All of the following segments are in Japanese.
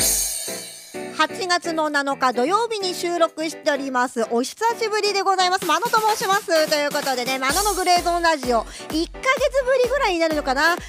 8月の7日土曜日に収録しております。お久しぶりでございます。マノと申します。ということでねマノのグレーゾーンラジオ1ヶ月ぶりぐらいになるのかな？の、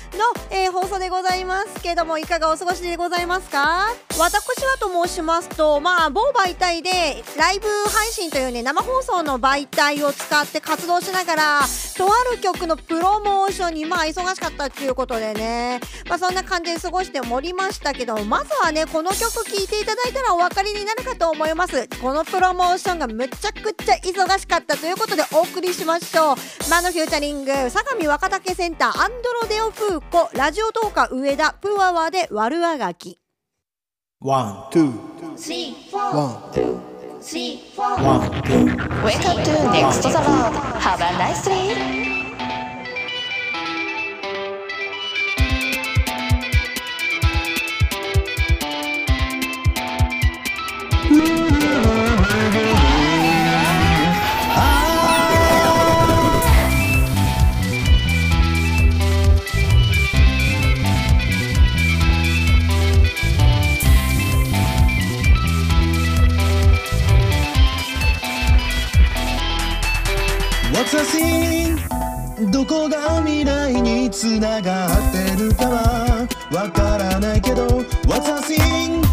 えー、放送でございますけどもいかがお過ごしでございますか？私はと申しますとまあ某媒体でライブ配信というね生放送の媒体を使って活動しながらとある曲のプロモーションにまあ忙しかったっていうことでね。まあそんな感じで過ごしておりましたけどまずはねこの曲聴いていただいたらお分かりになるかと思います。このプロモーションがむちゃくちゃ忙しかったということでお送りしましょう。マのフューチャリング相模若竹センターアンドロデオフーコラジオトーカ上田プワワで悪あがきワン、ツー、スリー、フォー、ワン、ツー、スリー、フォー、ワン、ツー。Welcome to Next the Road. Have a nice day. こが未来につながってるかはわからないけど What's a thing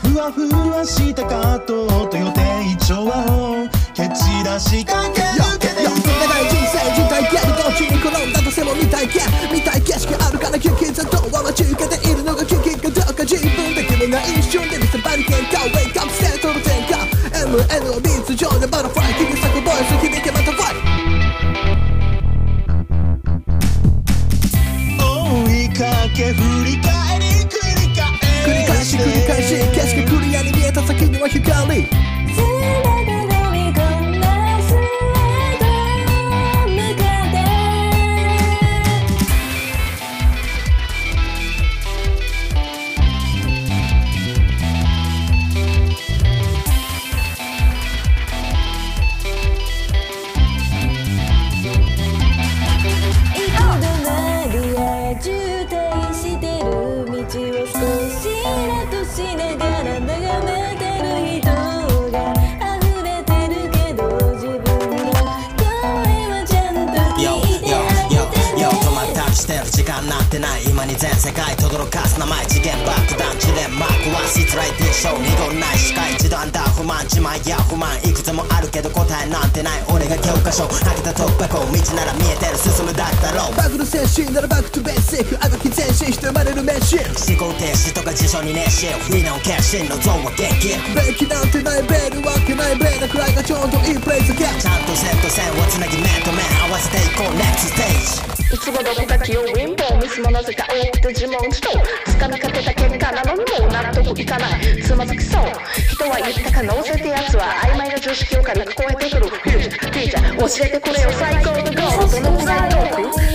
ふわふわしたカートと予定調和を蹴散らしかけ抜けていこうない人生自体やるどっちに転んだとせも見たいけ見たい景色あるからキュキンざとは待ち受けているのがキュキンかどうか自分で決めない一瞬で見せ場に喧嘩 Wake up ステートの転換 MN をビーツ上でバタフラ世界轟かす名前次元爆弾地は失礼でしょう濁るない視界一度あんた不満自慢や不満いくつもあるけど答えなんてない俺が教科書投げた突破口道なら見えてる進むだ。けだ。ろうバグル精神ならバックトベーシックあがきして生まれる名シ思考停止とか辞書に熱心決心のゾーンは元気なんてないベルわけないベーなくらいがちょうどいいプレイズゲちゃんとセット線をつなぎ面と面合わせていこう NEXT stage いつもどこか器用貧乏ミスもなぜか多くて自問自答掴みかけた結果なのにも納得いかないつまずきそう人は言った可能性ってやつは曖昧な常識を軽く超えてくるフューチャーティーチャー教えてくれよ最高のゴールどのくらいトーク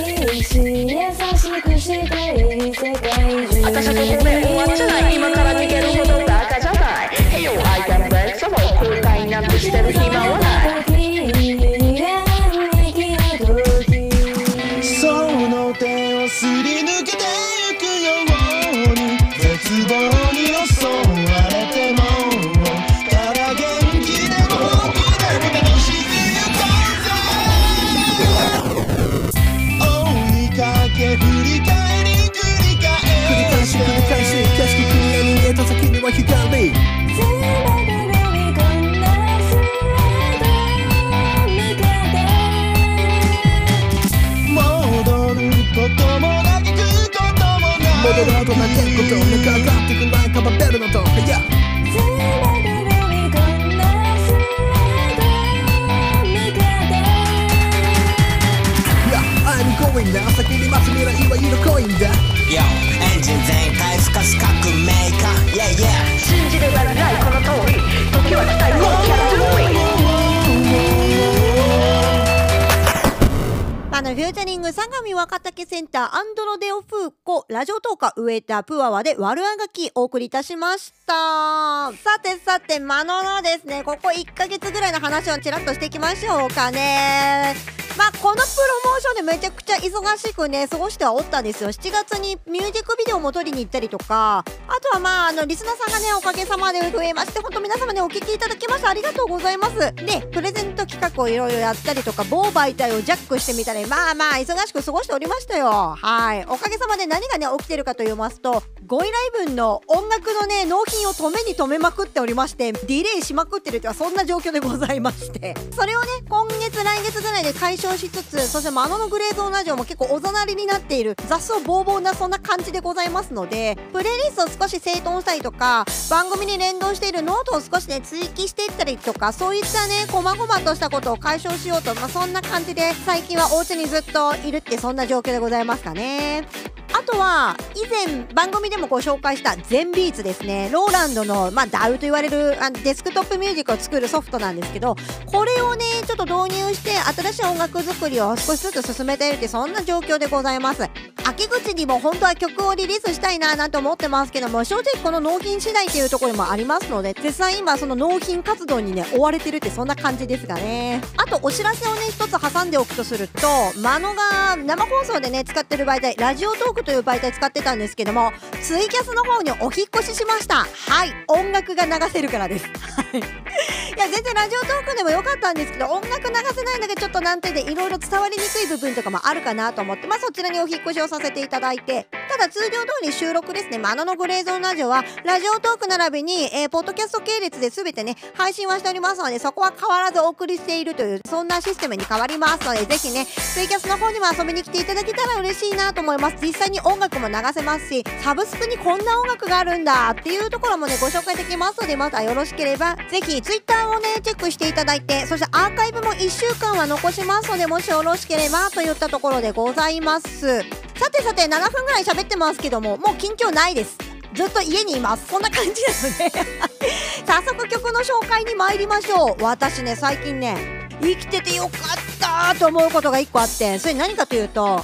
私はここで終わっちゃない今から逃げるほどバカじゃない Hey yo I can break the 後悔なんてしてる暇グ相模若竹センターアンドロデオフーコラジオトーカウエタプアワで悪あがきお送りいたしました。さてさてマノのですね。ここ1ヶ月ぐらいの話をちらっとしていきましょうかね。まあこのプロモーションでめちゃくちゃ忙しくね過ごしてはおったんですよ。7月にミュージックビデオも撮りに行ったりとか。あとはまああのリスナーさんがねおかげさまで増えまして本当皆様ねお聞きいただきましてありがとうございます。でプレゼント企画をいろいろやったりとか某媒体をジャックしてみたりまあまあ忙しく過ごしておりましたよ。はい。おかげさまで何がね起きてるかと言いますと5位ライブの音楽のね納品を止めに止めまくっておりましてディレイしまくってるというそんな状況でございまして。それをね今月来月ぐらいで解消しつつそしてマノのグレーゾーンラジオも結構おざなりになっている雑草ぼうぼうなそんな感じでございますのでプレイリストを少し整頓したりとか番組に連動しているノートを少しね追記していったりとかそういったね細々としたことを解消しようと、まあ、そんな感じで最近はお家にずっといるってそんなな状況でございますかね。あとは以前番組でもご紹介したゼンビーツですね。ローランドの、まあ、DAW と言われるあデスクトップミュージックを作るソフトなんですけどこれをねちょっと導入して新しい音楽作りを少しずつ進めているってそんな状況でございます。秋口にも本当は曲をリリースしたいななんて思ってますけども正直この納品次第っていうところもありますので絶賛今その納品活動にね追われてるってそんな感じですがね。あとお知らせをね一つ挟んでおくとするとマノが生放送でね使ってる媒体ラジオトークという媒体使ってたんですけどもツイキャスの方にお引越ししました。はい。音楽が流せるからです。はい。いや全然ラジオトークでもよかったんですけど音楽流せないのがちょっと難点でいろいろ伝わりにくい部分とかもあるかなと思ってまあそちらにお引越しをさせていただいてただ通常通り収録ですね。マノのグレーゾーンラジオはラジオトーク並びに、えー、ポッドキャスト系列で全てね配信はしておりますのでそこは変わらずお送りしているというそんなシステムに変わりますのでぜひねツイキャスの方にも遊びに来ていただけたら嬉しいなと思います。実際に音楽も流せますしサブスクにこんな音楽があるんだっていうところもねご紹介できますのでまたよろしければぜひツイッターをねチェックしていただいてそしてアーカイブも1週間は残しますのでもしよろしければといったところでございます。さてさて7分ぐらい喋っってますけどももう近況ないです。ずっと家にいます。こんな感じなので。早速曲の紹介に参りましょう。私ね最近ね生きててよかったと思うことが1個あってそれ何かというと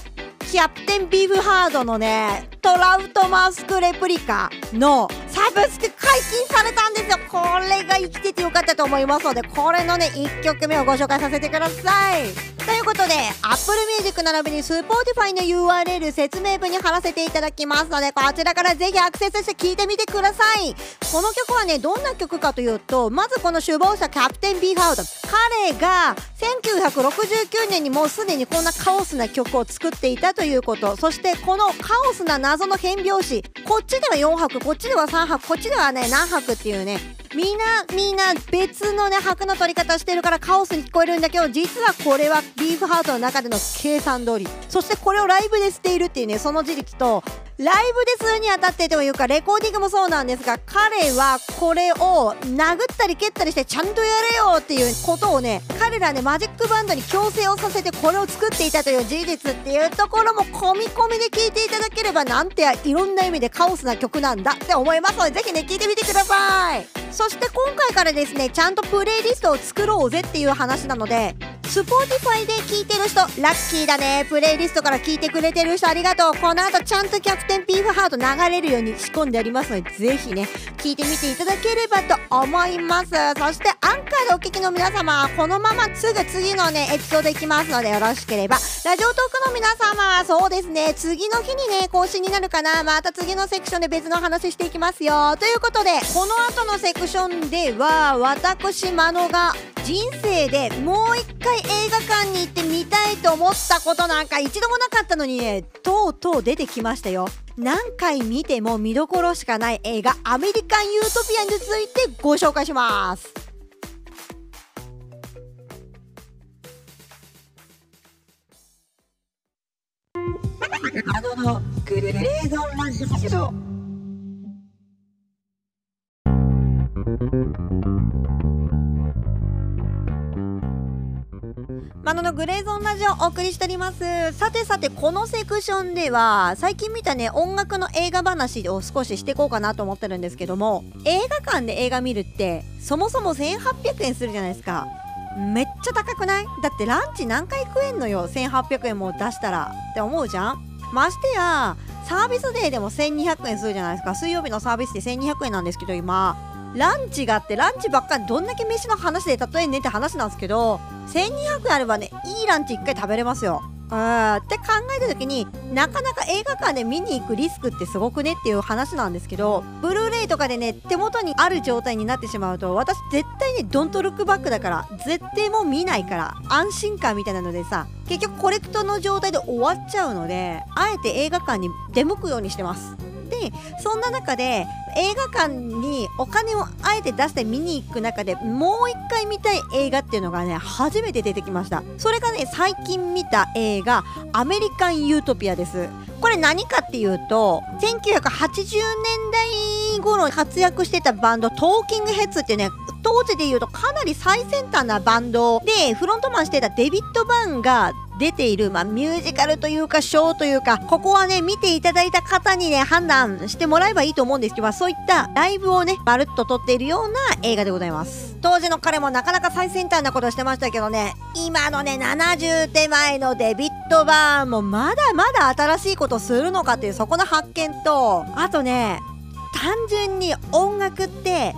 キャプテンビーフハードのねトラウトマスクレプリカのサブスク解禁されたんですよ。これが生きててよかったと思いますのでこれのね1曲目をご紹介させてください。ということで Apple Music 並びに Spotify の URL 説明文に貼らせていただきますのでこちらからぜひアクセスして聴いてみてください。この曲はねどんな曲かというとまずこの首謀者キャプテンビーフハード彼が1969年にもうすでにこんなカオスな曲を作っていたということ。そしてこのカオスな謎の変拍子。こっちでは4拍こっちでは3拍こっちではね何拍っていうね。みんなみんな別のね拍の取り方してるからカオスに聞こえるんだけど実はこれはビーフハートの中での計算通りそしてこれをライブでしているっていうねその事実とライブでするにあたってというかレコーディングもそうなんですが彼はこれを殴ったり蹴ったりしてちゃんとやれよっていうことをね彼らねマジックバンドに強制をさせてこれを作っていたという事実っていうところも込み込みで聞いていただければなんていろんな意味でカオスな曲なんだって思います。のでぜひね聞いてみてください。そして今回からですねちゃんとプレイリストを作ろうぜっていう話なので Spotify で聞いてる人ラッキーだね。プレイリストから聞いてくれてる人ありがとう。この後ちゃんとキャプテンビーフハート流れるように仕込んでありますのでぜひね聞いてみていただければと思います。そしてアンカーでお聞きの皆様このまますぐ次のねエピソードいきますのでよろしければ。ラジオトークの皆様そうですね。次の日にね更新になるかな。また次のセクションで別の話していきますよ。ということでこの後のセクションでは私マノが人生でもう一回映画館に行ってみたいと思ったことなんか一度もなかったのにねとうとう出てきましたよ。何回見ても見どころしかない映画アメリカン・ユートピアについてご紹介します。あののグレーゾンラジオグレーゾーンラジオお送りしております。さてさてこのセクションでは最近見たね音楽の映画話を少ししていこうかなと思ってるんですけども映画館で映画見るってそもそも1800円するじゃないですか。めっちゃ高くない？だってランチ何回食えんのよ。1800円も出したらって思うじゃん？ましてやサービスデーでも1200円するじゃないですか。水曜日のサービスデー1200円なんですけど今。ランチがあってランチばっかりどんだけ飯の話で例えんねって話なんですけど1200あればねいいランチ1回食べれますよ。うんって考えた時になかなか映画館で見に行くリスクってすごくねっていう話なんですけどブルーレイとかでね手元にある状態になってしまうと私絶対ねドントルックバックだから絶対もう見ないから安心感みたいなのでさ結局コレクトの状態で終わっちゃうのであえて映画館に出向くようにしてます。でそんな中で映画館にお金をあえて出して見に行く中でもう一回見たい映画っていうのがね初めて出てきました。それがね最近見た映画「アメリカン・ユートピア」です。これ何かっていうと1980年代頃活躍してたバンドトーキングヘッズってね当時で言うとかなり最先端なバンドでフロントマンしてたデビッド・バーンが出ている、まあ、ミュージカルというかショーというかここはね見ていただいた方にね判断してもらえばいいと思うんですけどまあそういったライブをねまるっと撮っているような映画でございます。当時の彼もなかなか最先端なことしてましたけどね今のね70手前のデビッド・バーンもまだまだ新しいことことするのかっていうそこの発見とあとね単純に音楽って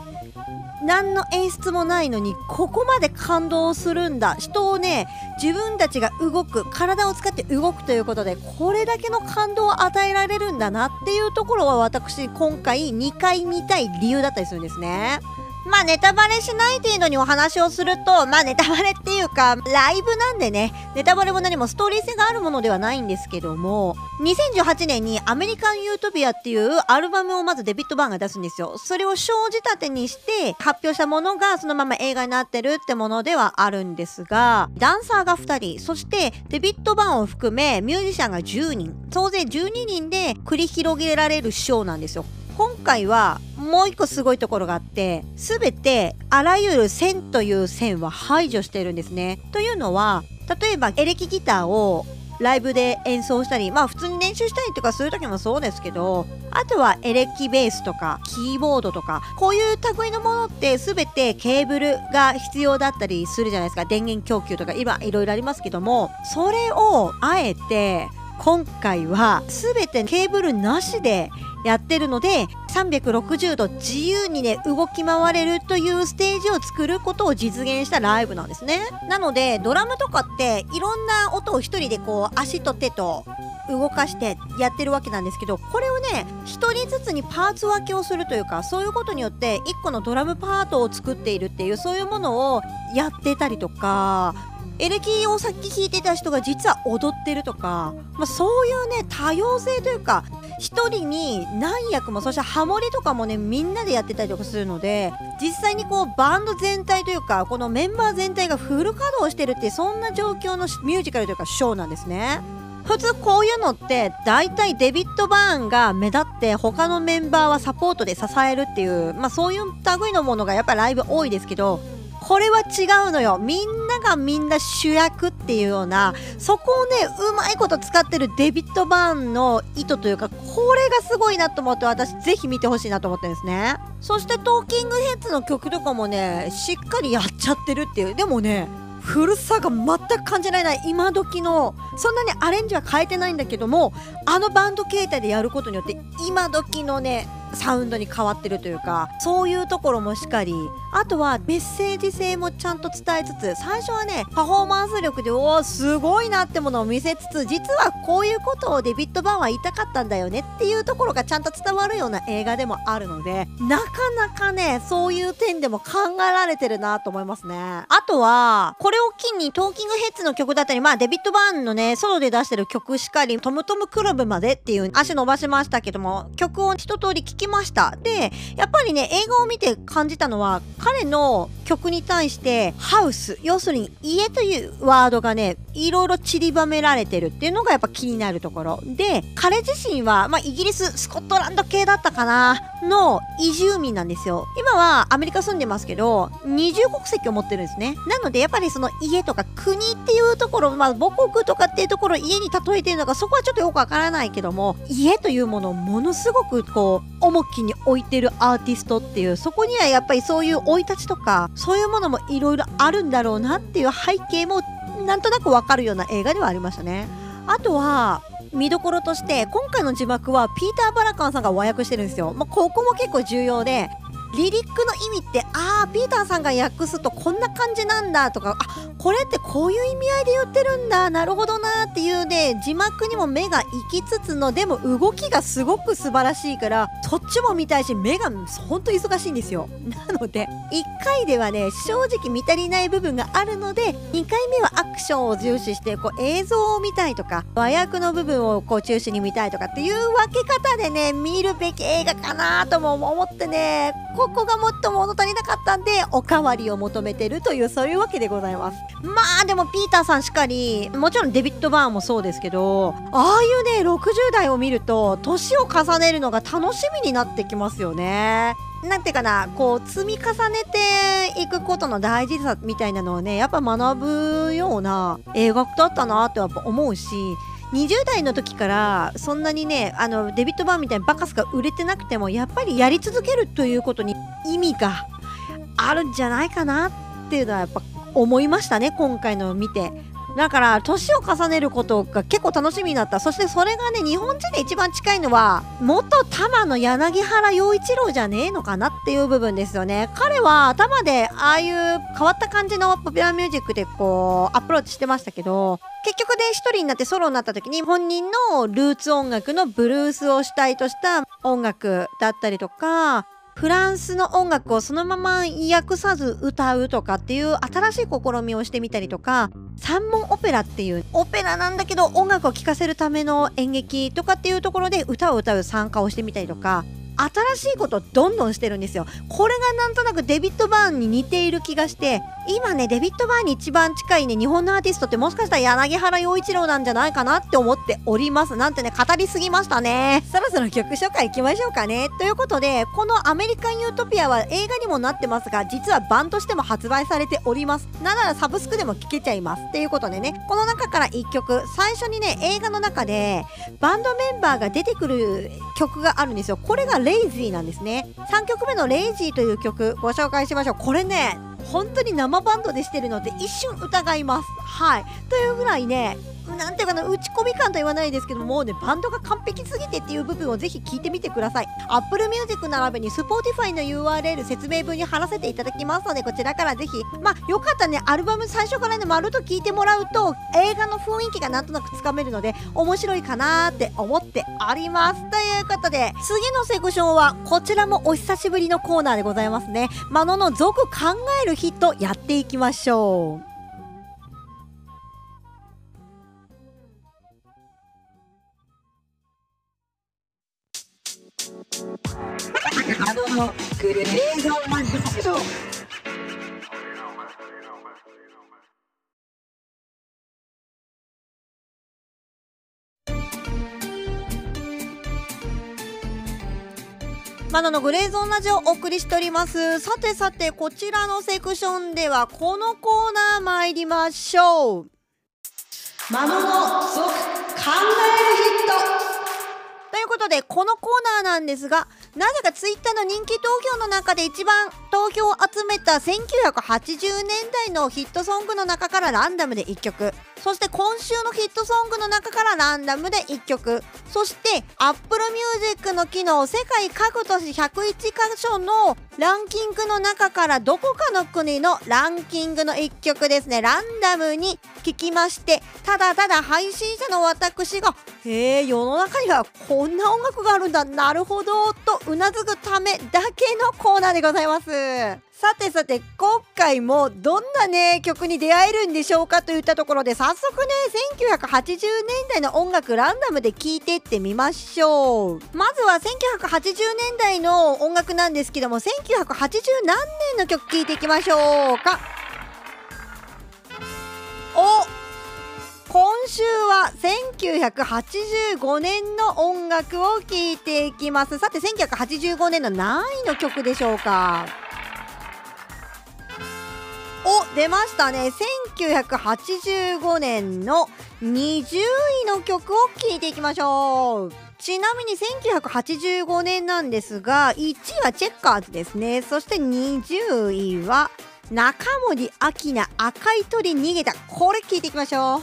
何の演出もないのにここまで感動するんだ人をね自分たちが動く体を使って動くということでこれだけの感動を与えられるんだなっていうところは私今回2回見たい理由だったりするんですね。まあネタバレしない程度にお話をすると、まあネタバレっていうか、ライブなんでね、ネタバレも何もストーリー性があるものではないんですけども、2018年にアメリカン・ユートピアっていうアルバムをまずデビッド・バーンが出すんですよ。それを小仕立てにして発表したものがそのまま映画になってるってものではあるんですが、ダンサーが2人、そしてデビッド・バーンを含めミュージシャンが10人、総勢12人で繰り広げられるショーなんですよ。今回はもう一個すごいところがあって全てあらゆる線という線は排除してるんですね。というのは例えばエレキギターをライブで演奏したりまあ普通に練習したりとかする時もそうですけどあとはエレキベースとかキーボードとかこういう類のものって全てケーブルが必要だったりするじゃないですか電源供給とか今いろいろありますけどもそれをあえて今回は全てケーブルなしでやってるので360度自由にね動き回れるというステージを作ることを実現したライブなんですね。なのでドラムとかっていろんな音を一人でこう足と手と動かしてやってるわけなんですけどこれをね1人ずつにパーツ分けをするというかそういうことによって1個のドラムパートを作っているっていうそういうものをやってたりとかエレキをさっき弾いてた人が実は踊ってるとか、まあ、そういうね多様性というか1人に何役もそしてハモリとかもねみんなでやってたりとかするので実際にこうバンド全体というかこのメンバー全体がフル稼働してるってそんな状況のミュージカルというかショーなんですね。普通こういうのって大体デビッド・バーンが目立って他のメンバーはサポートで支えるっていうまあそういう類のものがやっぱライブ多いですけどこれは違うのよみんがみんな主役っていうようなそこをねうまいこと使ってるデビッド・バーンの意図というかこれがすごいなと思って私ぜひ見てほしいなと思ってるんですね。そしてトーキングヘッズの曲とかもねしっかりやっちゃってるっていう。でもね古さが全く感じられない。今時のそんなにアレンジは変えてないんだけどもあのバンド形態でやることによって今時のねサウンドに変わってるというかそういうところもしっかりあとはメッセージ性もちゃんと伝えつつ最初はねパフォーマンス力でおおすごいなってものを見せつつ実はこういうことをデビッド・バーンは言いたかったんだよねっていうところがちゃんと伝わるような映画でもあるのでなかなかねそういう点でも考えられてるなと思いますね。あとはこれを機にトーキングヘッズの曲だったりまあデビッド・バーンのねソロで出してる曲しかりトムトムクラブまでっていう足伸ばしましたけども曲を一通り聴きました。でやっぱりね映画を見て感じたのは彼の曲に対してハウス要するに家というワードがねいろいろ散りばめられてるっていうのがやっぱ気になるところ。で彼自身は、まあ、イギリススコットランド系だったかなの移住民なんですよ。今はアメリカ住んでますけど二重国籍を持ってるんですね。なのでやっぱりその家とか国っていうところまあ母国とかっていうところを家に例えてるのかそこはちょっとよくわからないけども家というものをものすごくこう重きに置いてるアーティストっていうそこにはやっぱりそういう生い立ちとかそういうものもいろいろあるんだろうなっていう背景もなんとなくわかるような映画ではありましたね。あとは見どころとして今回の字幕はピーター・バラカンさんが和訳してるんですよ、まあ、ここも結構重要でリリックの意味ってああピーターさんが訳すとこんな感じなんだとかあこれってこういう意味合いで言ってるんだ。なるほどなっていうね字幕にも目が行きつつのでも動きがすごく素晴らしいからそっちも見たいし目がほんと忙しいんですよ。なので1回ではね正直見足りない部分があるので2回目はアクションを重視してこう映像を見たいとか和訳の部分をこう中心に見たいとかっていう分け方でね見るべき映画かなとも思ってねここがもっと物足りなかったんでおかわりを求めてるというそういうわけでございます。まあでもピーターさんしかりもちろんデビッド・バーンもそうですけどああいうね60代を見ると年を重ねるのが楽しみになってきますよね。なんていうかなこう積み重ねていくことの大事さみたいなのをねやっぱ学ぶような映画だったなってやっぱ思うし20代の時からそんなにねあのデビッド・バーンみたいにバカスが売れてなくてもやっぱりやり続けるということに意味があるんじゃないかなっていうのはやっぱ思いましたね今回のを見て。だから年を重ねることが結構楽しみになった。そしてそれがね日本人で一番近いのは元玉の柳原洋一郎じゃねえのかなっていう部分ですよね。彼は頭でああいう変わった感じのポピュラーミュージックでこうアプローチしてましたけど結局で一人になってソロになった時に本人のルーツ音楽のブルースを主体とした音楽だったりとかフランスの音楽をそのまま訳さず歌うとかっていう新しい試みをしてみたりとか三門オペラっていうオペラなんだけど音楽を聴かせるための演劇とかっていうところで歌を歌う参加をしてみたりとか新しいことをどんどんしてるんですよ。これがなんとなくデビッド・バーンに似ている気がして今ねデビッド・バーンに一番近いね日本のアーティストってもしかしたら柳原洋一郎なんじゃないかなって思っております。なんてね語りすぎましたね。そろそろ曲紹介いきましょうかね。ということでこのアメリカン・ユートピアは映画にもなってますが実は版としても発売されております。なんならサブスクでも聴けちゃいます。っていうことでねこの中から1曲。最初にね映画の中でバンドメンバーが出てくる曲があるんですよ。これがレイジーなんですね。3曲目のレイジーという曲ご紹介しましょう。これね本当に生バンドでしてるので一瞬疑います。はい。というぐらいねなんていうかな打ち込み感と言わないですけどもうねバンドが完璧すぎてっていう部分をぜひ聞いてみてください。Apple Music 並びに Spotify の URL 説明文に貼らせていただきますのでこちらからぜひまあよかったねアルバム最初からね丸と聞いてもらうと映画の雰囲気がなんとなくつかめるので面白いかなって思っております。ということで次のセクションはこちらもお久しぶりのコーナーでございますね。マノの続考えるヒットやっていきましょう。マナのグレーゾーンラジオをお送りしております。さてさてこちらのセクションではこのコーナー参りましょう。マノの続考えるヒット。ということでこのコーナーなんですがなぜかツイッターの人気投票の中で一番投票を集めた1980年代のヒットソングの中からランダムで1曲そして今週のヒットソングの中からランダムで1曲。そして Apple Music の機能世界各都市101箇所のランキングの中からどこかの国のランキングの1曲ですね。ランダムに聞きましてただただ配信者の私がへえ世の中にはこんな音楽があるんだ。なるほど。とうなずくためだけのコーナーでございます。さてさて今回もどんなね曲に出会えるんでしょうかといったところで早速ね1980年代の音楽ランダムで聴いてってみましょう。まずは1980年代の音楽なんですけども1980何年の曲聴いていきましょうか。お今週は1985年の音楽を聴いていきます。さて1985年の何位の曲でしょうか？出ましたね。1985年の20位の曲を聴いていきましょう。ちなみに1985年なんですが1位はチェッカーズですね。そして20位は中森明菜赤い鳥逃げた。これ聞いていきましょう。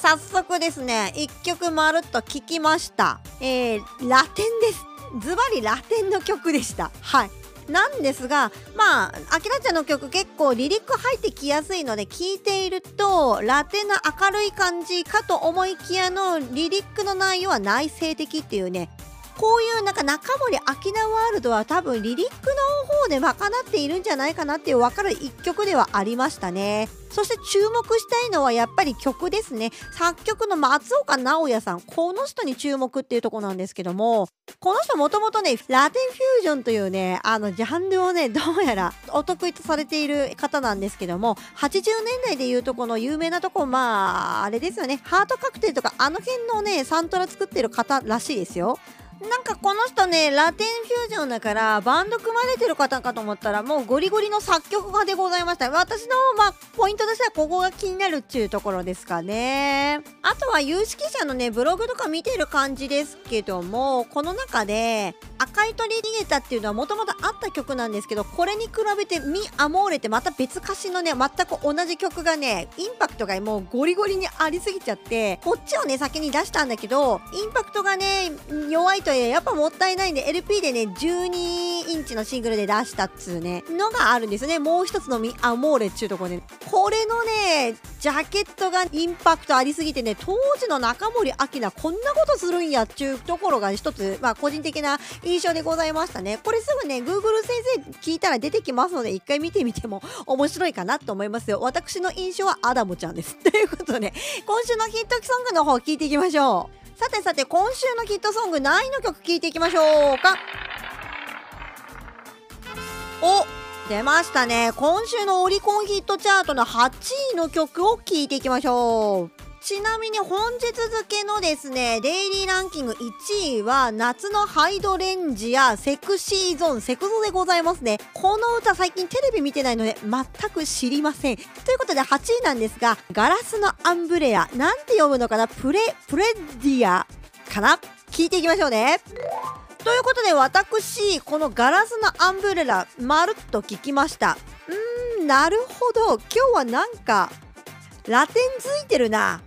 早速ですね1曲まるっと聞きました。えー、ラテンです。ズバリラテンの曲でした。はい。なんですがまああきらちゃんの曲結構リリック入ってきやすいので聴いているとラテンな明るい感じかと思いきやのリリックの内容は内省的っていうねこういうなんか中森明菜ワールドは多分リリックの方で賄っているんじゃないかなっていう分かる一曲ではありましたね。そして注目したいのはやっぱり曲ですね。作曲の松岡直也さん。この人に注目っていうとこなんですけどもこの人もともとねラテンフュージョンというねあのジャンルをねどうやら お得意とされている方なんですけども80年代でいうとこの有名なとこまああれですよね。ハートカクテルとかあの辺のねサントラ作ってる方らしいですよ。なんかこの人ねラテンフュージョンだからバンド組まれてる方かと思ったらもうゴリゴリの作曲家でございました。私のまあポイントとしてはここが気になるっていうところですかね。あとは有識者のねブログとか見てる感じですけどもこの中で赤い鳥逃げたっていうのはもともとあった曲なんですけどこれに比べてミ・アモーレってまた別歌詞のね全く同じ曲がねインパクトがもうゴリゴリにありすぎちゃってこっちをね先に出したんだけどインパクトがね弱いとやっぱもったいないんで LP でね12インチのシングルで出したっつうねのがあるんですね。もう一つのミ・アモーレっちゅうところで。これのねジャケットがインパクトありすぎてね当時の中森明菜こんなことするんやっちゅうところが一つまあ個人的な印象でございましたね。これすぐね Google 先生聞いたら出てきますので一回見てみても面白いかなと思いますよ。私の印象はアダムちゃんです。ということで今週のヒット曲ソングの方聞いていきましょう。さてさて今週のヒットソング何位の曲聴いていきましょうか？お出ましたね。今週のオリコンヒットチャートの8位の曲を聴いていきましょう。ちなみに本日付のですねデイリーランキング1位は夏のハイドレンジやセクシーゾーンセクゾでございますね。この歌最近テレビ見てないので全く知りません。ということで8位なんですがガラスのアンブレアなんて読むのかな？プレプレディアかな？聞いていきましょうね。ということで私このガラスのアンブレラまるっと聞きました。うーんなるほど。今日はなんかラテンづいてるな。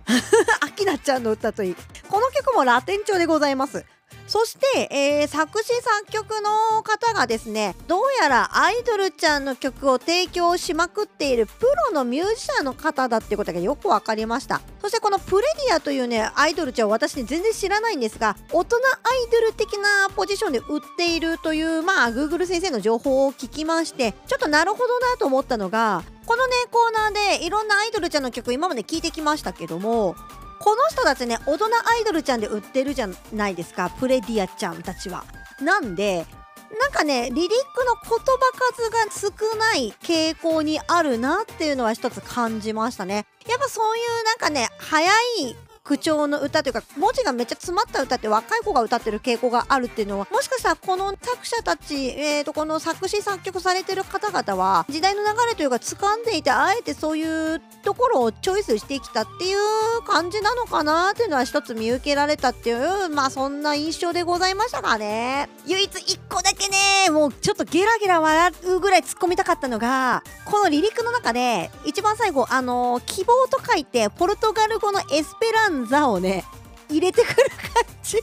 アキナちゃんの歌といい。この曲もラテン調でございます。そして、えー、作詞作曲の方がですねどうやらアイドルちゃんの曲を提供しまくっているプロのミュージシャンの方だっていうことがよく分かりました。そしてこのプレディアというねアイドルちゃん私ね全然知らないんですが大人アイドル的なポジションで売っているというまあ Google 先生の情報を聞きましてちょっとなるほどなと思ったのがこのねコーナーでいろんなアイドルちゃんの曲今まで聞いてきましたけどもこの人たちね大人アイドルちゃんで売ってるじゃないですかプレディアちゃんたちは。なんでなんかねリリックの言葉数が少ない傾向にあるなっていうのは一つ感じましたね。やっぱそういうなんかね早い口調の歌というか文字がめっちゃ詰まった歌って若い子が歌ってる傾向があるっていうのはもしかしたらこの作者たち、えー、とこの作詞作曲されてる方々は時代の流れというか掴んでいてあえてそういうところをチョイスしてきたっていう感じなのかなっていうのは一つ見受けられたっていうまあそんな印象でございましたかね。唯一1個だけねもうちょっとゲラゲラ笑うぐらい突っ込みたかったのがこのリリックの中で一番最後あのー、希望と書いてポルトガル語のエスペランザをね入れてくる感じ。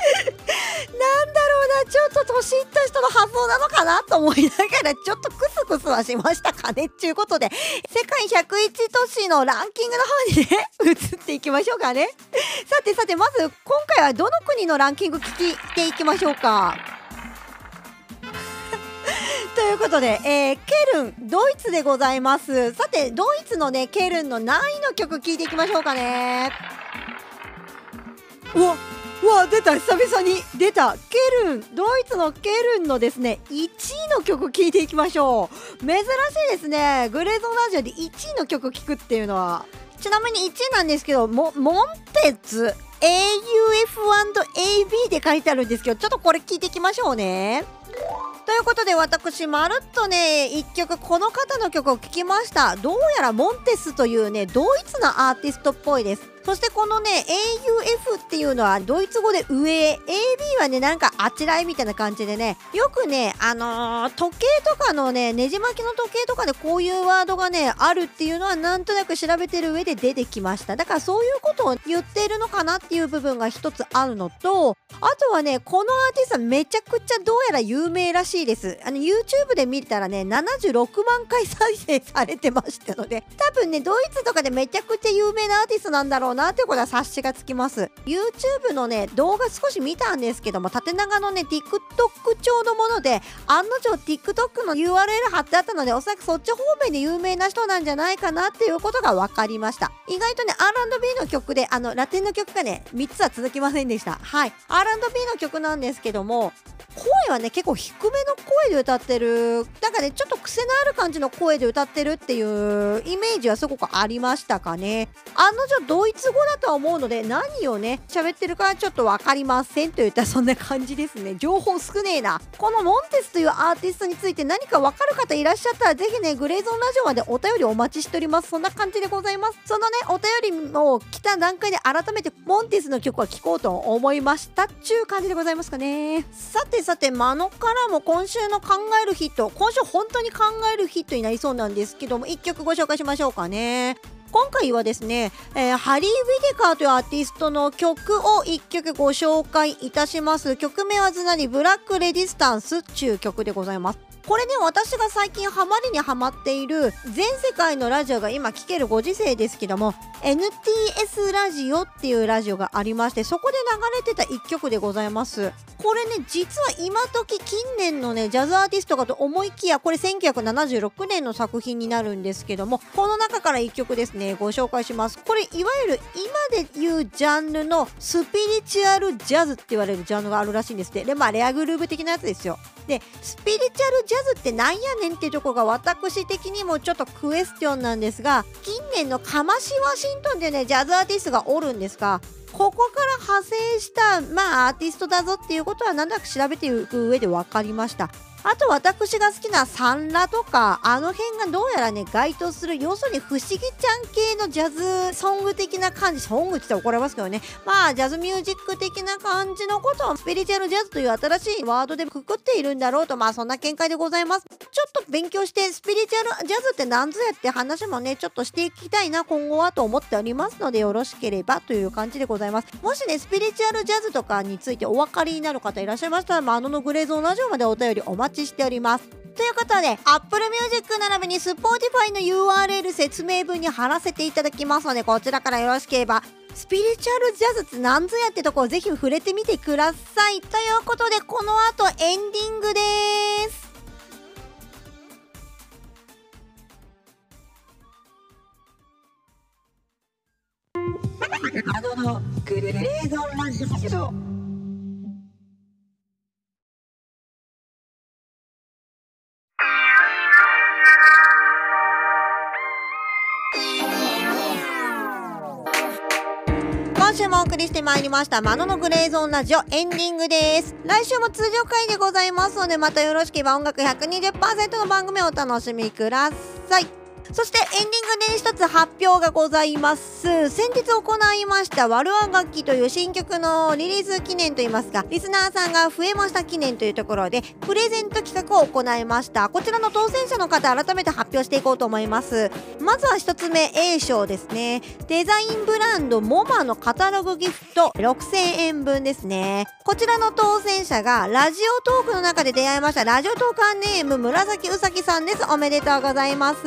なんだろうなちょっと年いった人の発想なのかなと思いながらちょっとクスクスはしましたかねっていうことで世界101都市のランキングの方にね移っていきましょうかね。さてさてまず今回はどの国のランキング聞いていきましょうか。ということで、えー、ケルンドイツでございます。さてドイツのねケルンの何位の曲聞いていきましょうかね。うわうわ出た。久々に出た。ケルンドイツのケルンのですね1位の曲聴いていきましょう。珍しいですね。グレーゾンラジオで1位の曲聴くっていうのは。ちなみに1位なんですけどモモンテツ AUF&AB で書いてあるんですけどちょっとこれ聞いていきましょうね。ということで私まるっとね1曲この方の曲を聴きました。どうやらモンテスというねドイツのアーティストっぽいです。そしてこのね AUF っていうのはドイツ語で上 AB はねなんかあちらへみたいな感じでねよくねあのー、時計とかのねねじ巻きの時計とかでこういうワードがねあるっていうのはなんとなく調べてる上で出てきました。だからそういうことを言ってるのかなっていう部分が一つあるのとあとはねこのアーティストめちゃくちゃどうやら有名らしいです。あの YouTube で見たらね76万回再生されてましたので多分ねドイツとかでめちゃくちゃ有名なアーティストなんだろうななってことは察しがつきます。YouTube のね動画少し見たんですけども縦長のね TikTok 調のもので案の定 TikTok の URL 貼ってあったのでおそらくそっち方面で有名な人なんじゃないかなっていうことが分かりました。意外とね R&B の曲であのラテンの曲がね3つは続きませんでした。はい。R&B の曲なんですけども声はね結構低めの声で歌ってる。なんかねちょっと癖のある感じの声で歌ってるっていうイメージはすごくありましたかね。案の定ドイツ語だとは思うので何をね喋ってるかちょっと分かりませんと言ったらそんな感じですね。情報少ねえな。このモンテスというアーティストについて何か分かる方いらっしゃったらぜひねグレーゾーンラジオまでお便りお待ちしております。そんな感じでございます。そのねお便りを来た段階で改めてモンテスの曲は聴こうと思いました。っちゅう感じでございますかね。さてさてマノからも今週の考えるヒット今週本当に考えるヒットになりそうなんですけども1曲ご紹介しましょうかね。今回はですね、えー、ハリー・ウィデカーというアーティストの曲を1曲ご紹介いたします。曲名はずなりブラック・レディスタンスっていう曲でございます。これね私が最近ハマりにハマっている全世界のラジオが今聴けるご時世ですけども NTS ラジオっていうラジオがありましてそこで流れてた1曲でございます。これね実は今時近年のねジャズアーティストかと思いきやこれ1976年の作品になるんですけどもこの中から1曲ですねご紹介します。これいわゆる今で言うジャンルのスピリチュアルジャズって言われるジャンルがあるらしいんですって。でまあレアグルーブ的なやつですよ。でスピリチュアルジャズってなんやねんっていうとこが私的にもちょっとクエスチョンなんですが近年のカマシワシントンでねジャズアーティストがおるんですがここから派生したまあアーティストだぞっていうことはなんだか調べていく上で分かりました。あと私が好きなサンラとかあの辺がどうやらね該当する要するに不思議ちゃん系のジャズソング的な感じソングって言ったら怒られますけどね。まあジャズミュージック的な感じのことをスピリチュアルジャズという新しいワードでくくっているんだろうとまあそんな見解でございます。ちょっと勉強してスピリチュアルジャズって何ぞやって話もねちょっとしていきたいな今後はと思っておりますのでよろしければという感じでございます。もしねスピリチュアルジャズとかについてお分かりになる方いらっしゃいましたら、まあ、あののグレーゾーンラジオまでお便りお待ちしております。ということで Apple Music 並びに Spotify の URL 説明文に貼らせていただきますのでこちらからよろしければスピリチュアルジャズって何ぞやってとこをぜひ触れてみてください。ということでこの後エンディングです。あののグレーゾーンラジオりしてまいりました「マノのグレーゾーンラジオ」エンディングです。来週も通常回でございますのでまたよろしければ音楽120%の番組をお楽しみください。そしてエンディングで一つ発表がございます。先日行いました「ワルア楽器」という新曲のリリース記念といいますかリスナーさんが増えました記念というところでプレゼント企画を行いました。こちらの当選者の方改めて発表していこうと思います。まずは一つ目 A 賞ですね。デザインブランドモマのカタログギフト6000円分ですね。こちらの当選者がラジオトークの中で出会いましたラジオトーカーネーム紫うさぎさんです。おめでとうございます。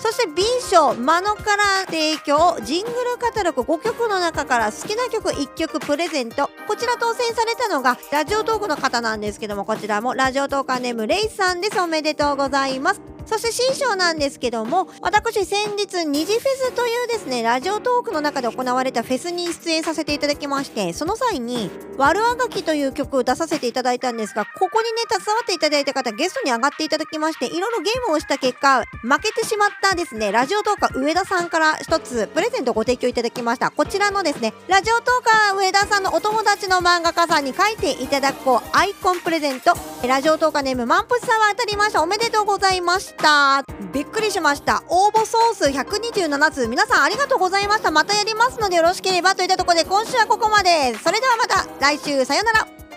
そして B 賞マノから提供ジングルカタログ5曲の中から好きな曲1曲プレゼント。こちら当選されたのがラジオトークの方なんですけどもこちらもラジオトーカーネームレイさんです。おめでとうございます。そして新章なんですけども私先日二次フェスというですねラジオトークの中で行われたフェスに出演させていただきましてその際に「悪あがき」という曲を出させていただいたんですがここにね携わっていただいた方ゲストに上がっていただきましていろいろゲームをした結果負けてしまったですねラジオトーカー上田さんから一つプレゼントをご提供いただきました。こちらのですねラジオトーカー上田さんのお友達の漫画家さんに書いていただこうアイコンプレゼント。ラジオトーカーネームマンプスさんは当たりました。おめでとうございましたた。びっくりしました。応募総数127通。皆さんありがとうございました。またやりますのでよろしければといったところで今週はここまで。それではまた来週。さよなら。